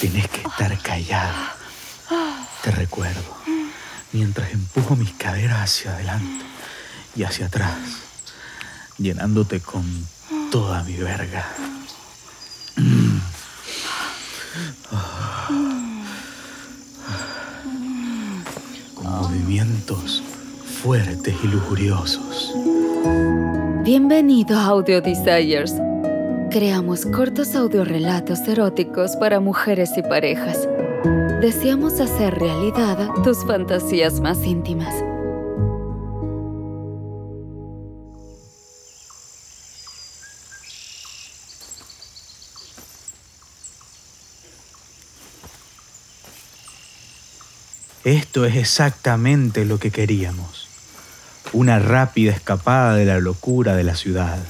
Tenés que estar callada. Te recuerdo, mientras empujo mis caderas hacia adelante y hacia atrás, llenándote con toda mi verga. Con movimientos fuertes y lujuriosos. Bienvenido a Audio Desires. Creamos cortos audiorelatos eróticos para mujeres y parejas. Deseamos hacer realidad tus fantasías más íntimas. Esto es exactamente lo que queríamos. Una rápida escapada de la locura de la ciudad.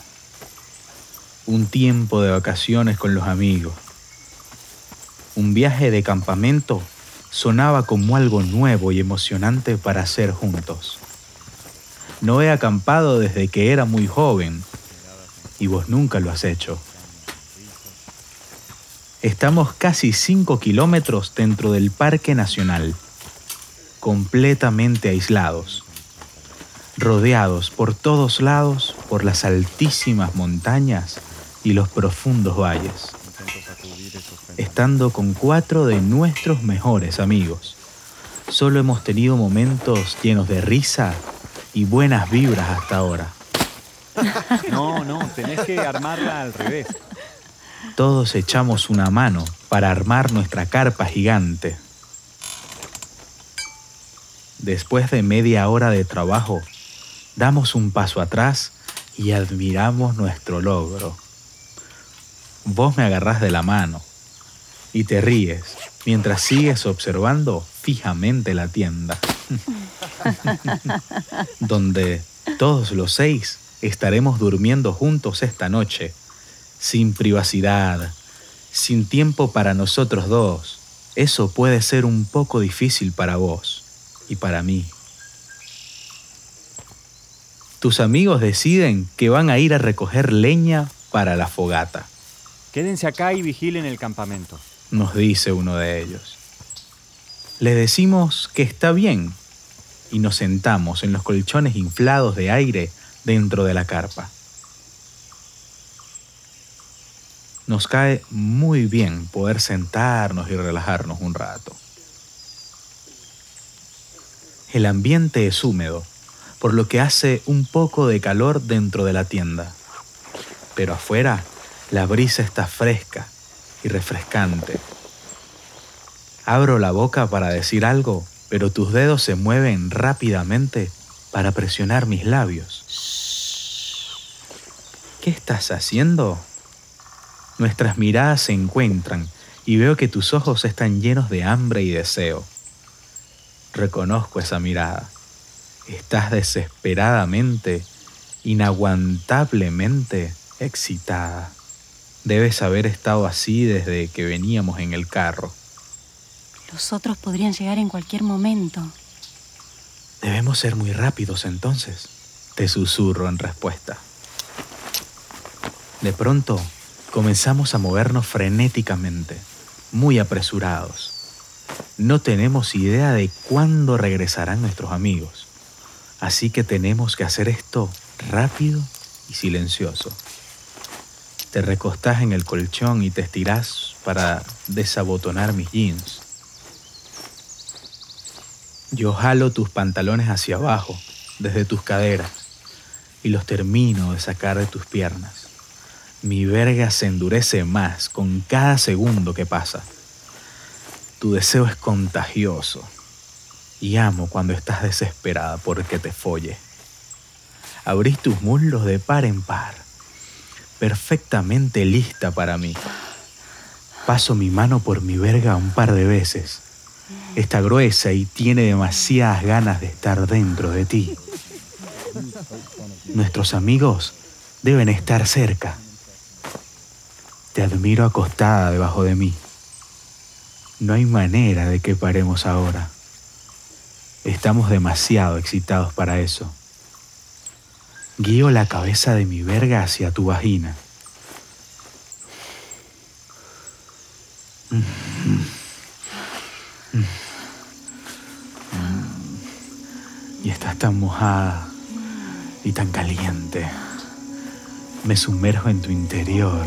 Un tiempo de vacaciones con los amigos. Un viaje de campamento sonaba como algo nuevo y emocionante para hacer juntos. No he acampado desde que era muy joven y vos nunca lo has hecho. Estamos casi 5 kilómetros dentro del Parque Nacional completamente aislados, rodeados por todos lados por las altísimas montañas y los profundos valles, estando con cuatro de nuestros mejores amigos. Solo hemos tenido momentos llenos de risa y buenas vibras hasta ahora. No, no, tenés que armarla al revés. Todos echamos una mano para armar nuestra carpa gigante. Después de media hora de trabajo, damos un paso atrás y admiramos nuestro logro. Vos me agarrás de la mano y te ríes mientras sigues observando fijamente la tienda, donde todos los seis estaremos durmiendo juntos esta noche, sin privacidad, sin tiempo para nosotros dos. Eso puede ser un poco difícil para vos y para mí. Tus amigos deciden que van a ir a recoger leña para la fogata, Quédense acá y vigilen el campamento. nos dice uno de ellos. Le decimos que está bien y nos sentamos en los colchones inflados de aire dentro de la carpa. Nos cae muy bien poder sentarnos y relajarnos un rato. El ambiente es húmedo, por lo que hace un poco de calor dentro de la tienda. Pero afuera, la brisa está fresca y refrescante. Abro la boca para decir algo, pero tus dedos se mueven rápidamente para presionar mis labios. ¿Qué estás haciendo? Nuestras miradas se encuentran y veo que tus ojos están llenos de hambre y deseo. Reconozco esa mirada. Estás desesperadamente, inaguantablemente excitada. Debes haber estado así desde que veníamos en el carro. Los otros podrían llegar en cualquier momento. Debemos ser muy rápidos entonces, te susurro en respuesta. De pronto, comenzamos a movernos frenéticamente, muy apresurados. No tenemos idea de cuándo regresarán nuestros amigos, así que tenemos que hacer esto rápido y silencioso. Te recostás en el colchón y te estirás para desabotonar mis jeans. Yo jalo tus pantalones hacia abajo, desde tus caderas, y los termino de sacar de tus piernas. Mi verga se endurece más con cada segundo que pasa. Tu deseo es contagioso y amo cuando estás desesperada porque te folle. Abrís tus muslos de par en par, perfectamente lista para mí. Paso mi mano por mi verga un par de veces. Está gruesa y tiene demasiadas ganas de estar dentro de ti. Nuestros amigos deben estar cerca. Te admiro acostada debajo de mí. No hay manera de que paremos ahora. Estamos demasiado excitados para eso. Guío la cabeza de mi verga hacia tu vagina. Y estás tan mojada y tan caliente. Me sumerjo en tu interior.